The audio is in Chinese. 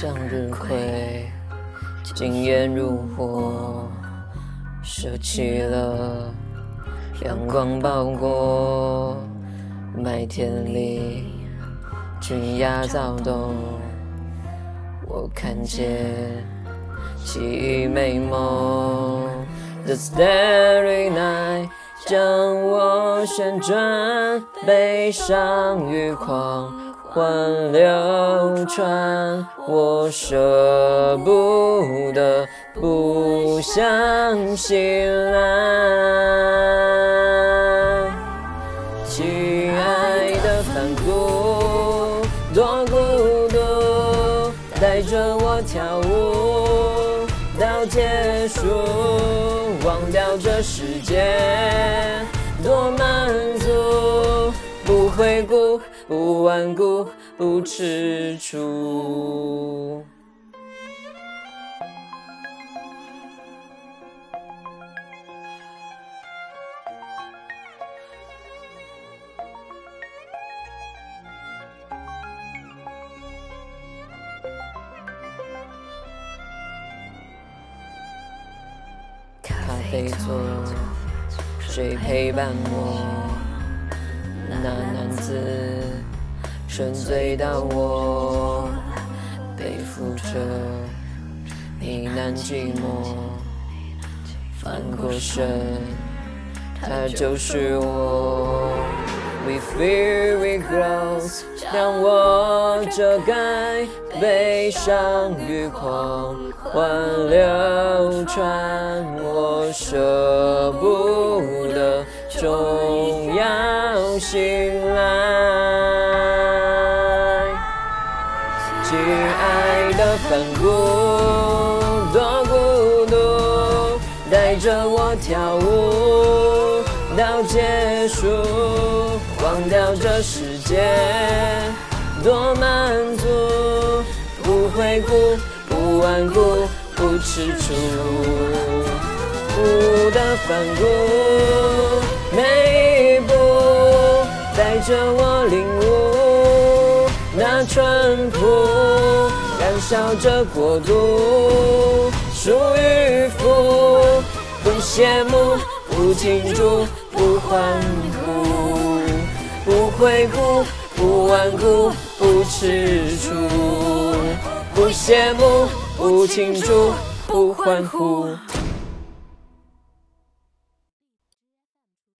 向日葵，惊艳如火，舍弃了阳光包裹，麦田里群鸭躁动，我看见记忆美梦，The Starry Night 将我旋转，悲伤与狂。欢流传，我舍不得，不想醒来。亲爱的反骨，多孤独，带着我跳舞到结束，忘掉这世界，多满足，不回顾。不顽固，不踟蹰。咖啡座，谁陪伴我？那男子沉醉到我，背负着呢喃寂寞，翻过身，他就是我。We fear we grow，让我遮盖悲伤与狂欢流传，我舍不得中央醒来。亲爱的反骨，多孤独，带着我跳舞到结束。忘掉这世界，多满足，不回顾，不顽固，不踟蹰。不的反骨，带着我领悟那淳朴，燃烧着国度，属于福，不羡慕，不庆祝，不欢呼。不回顾，不顽固，不吃醋，不羡慕，不庆祝，不欢呼。